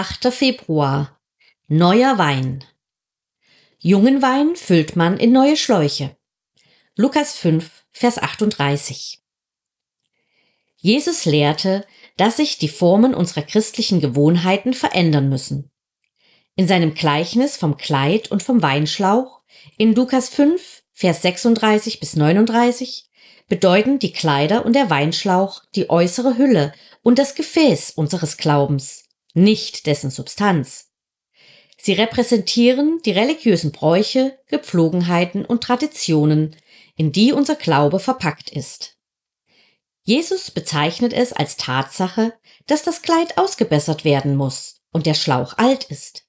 8. Februar. Neuer Wein. Jungen Wein füllt man in neue Schläuche. Lukas 5, Vers 38. Jesus lehrte, dass sich die Formen unserer christlichen Gewohnheiten verändern müssen. In seinem Gleichnis vom Kleid und vom Weinschlauch in Lukas 5, Vers 36 bis 39 bedeuten die Kleider und der Weinschlauch die äußere Hülle und das Gefäß unseres Glaubens, nicht dessen Substanz. Sie repräsentieren die religiösen Bräuche, Gepflogenheiten und Traditionen, in die unser Glaube verpackt ist. Jesus bezeichnet es als Tatsache, dass das Kleid ausgebessert werden muss und der Schlauch alt ist.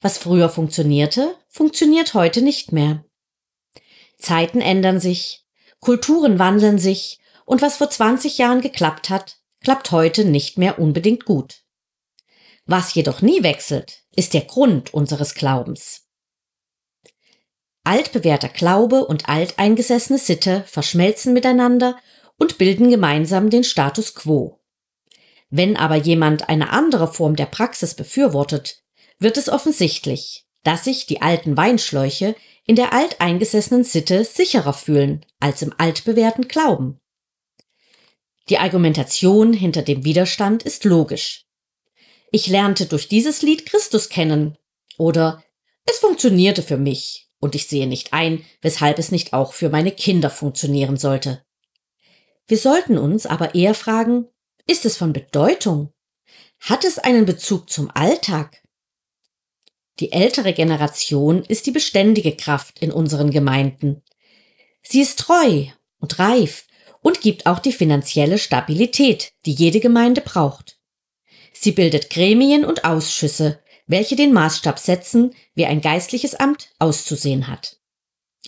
Was früher funktionierte, funktioniert heute nicht mehr. Zeiten ändern sich, Kulturen wandeln sich und was vor 20 Jahren geklappt hat, klappt heute nicht mehr unbedingt gut. Was jedoch nie wechselt, ist der Grund unseres Glaubens. Altbewährter Glaube und alteingesessene Sitte verschmelzen miteinander und bilden gemeinsam den Status quo. Wenn aber jemand eine andere Form der Praxis befürwortet, wird es offensichtlich, dass sich die alten Weinschläuche in der alteingesessenen Sitte sicherer fühlen als im altbewährten Glauben. Die Argumentation hinter dem Widerstand ist logisch. Ich lernte durch dieses Lied Christus kennen oder es funktionierte für mich und ich sehe nicht ein, weshalb es nicht auch für meine Kinder funktionieren sollte. Wir sollten uns aber eher fragen, ist es von Bedeutung? Hat es einen Bezug zum Alltag? Die ältere Generation ist die beständige Kraft in unseren Gemeinden. Sie ist treu und reif und gibt auch die finanzielle Stabilität, die jede Gemeinde braucht. Sie bildet Gremien und Ausschüsse, welche den Maßstab setzen, wie ein geistliches Amt auszusehen hat.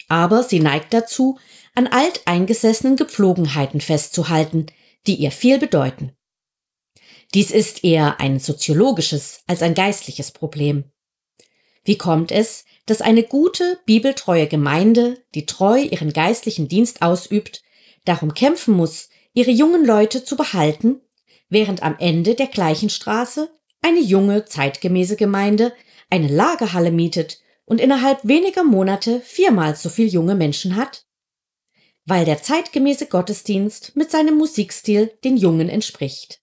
Aber sie neigt dazu, an alteingesessenen Gepflogenheiten festzuhalten, die ihr viel bedeuten. Dies ist eher ein soziologisches als ein geistliches Problem. Wie kommt es, dass eine gute, bibeltreue Gemeinde, die treu ihren geistlichen Dienst ausübt, darum kämpfen muss, ihre jungen Leute zu behalten, während am Ende der gleichen Straße eine junge, zeitgemäße Gemeinde eine Lagerhalle mietet und innerhalb weniger Monate viermal so viel junge Menschen hat? Weil der zeitgemäße Gottesdienst mit seinem Musikstil den Jungen entspricht.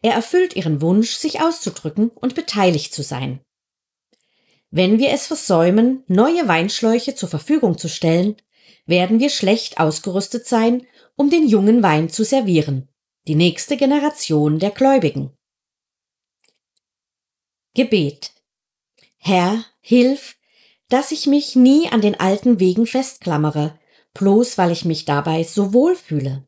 Er erfüllt ihren Wunsch, sich auszudrücken und beteiligt zu sein. Wenn wir es versäumen, neue Weinschläuche zur Verfügung zu stellen, werden wir schlecht ausgerüstet sein, um den jungen Wein zu servieren, die nächste Generation der Gläubigen. Gebet. Herr, hilf, dass ich mich nie an den alten Wegen festklammere, bloß weil ich mich dabei so wohl fühle.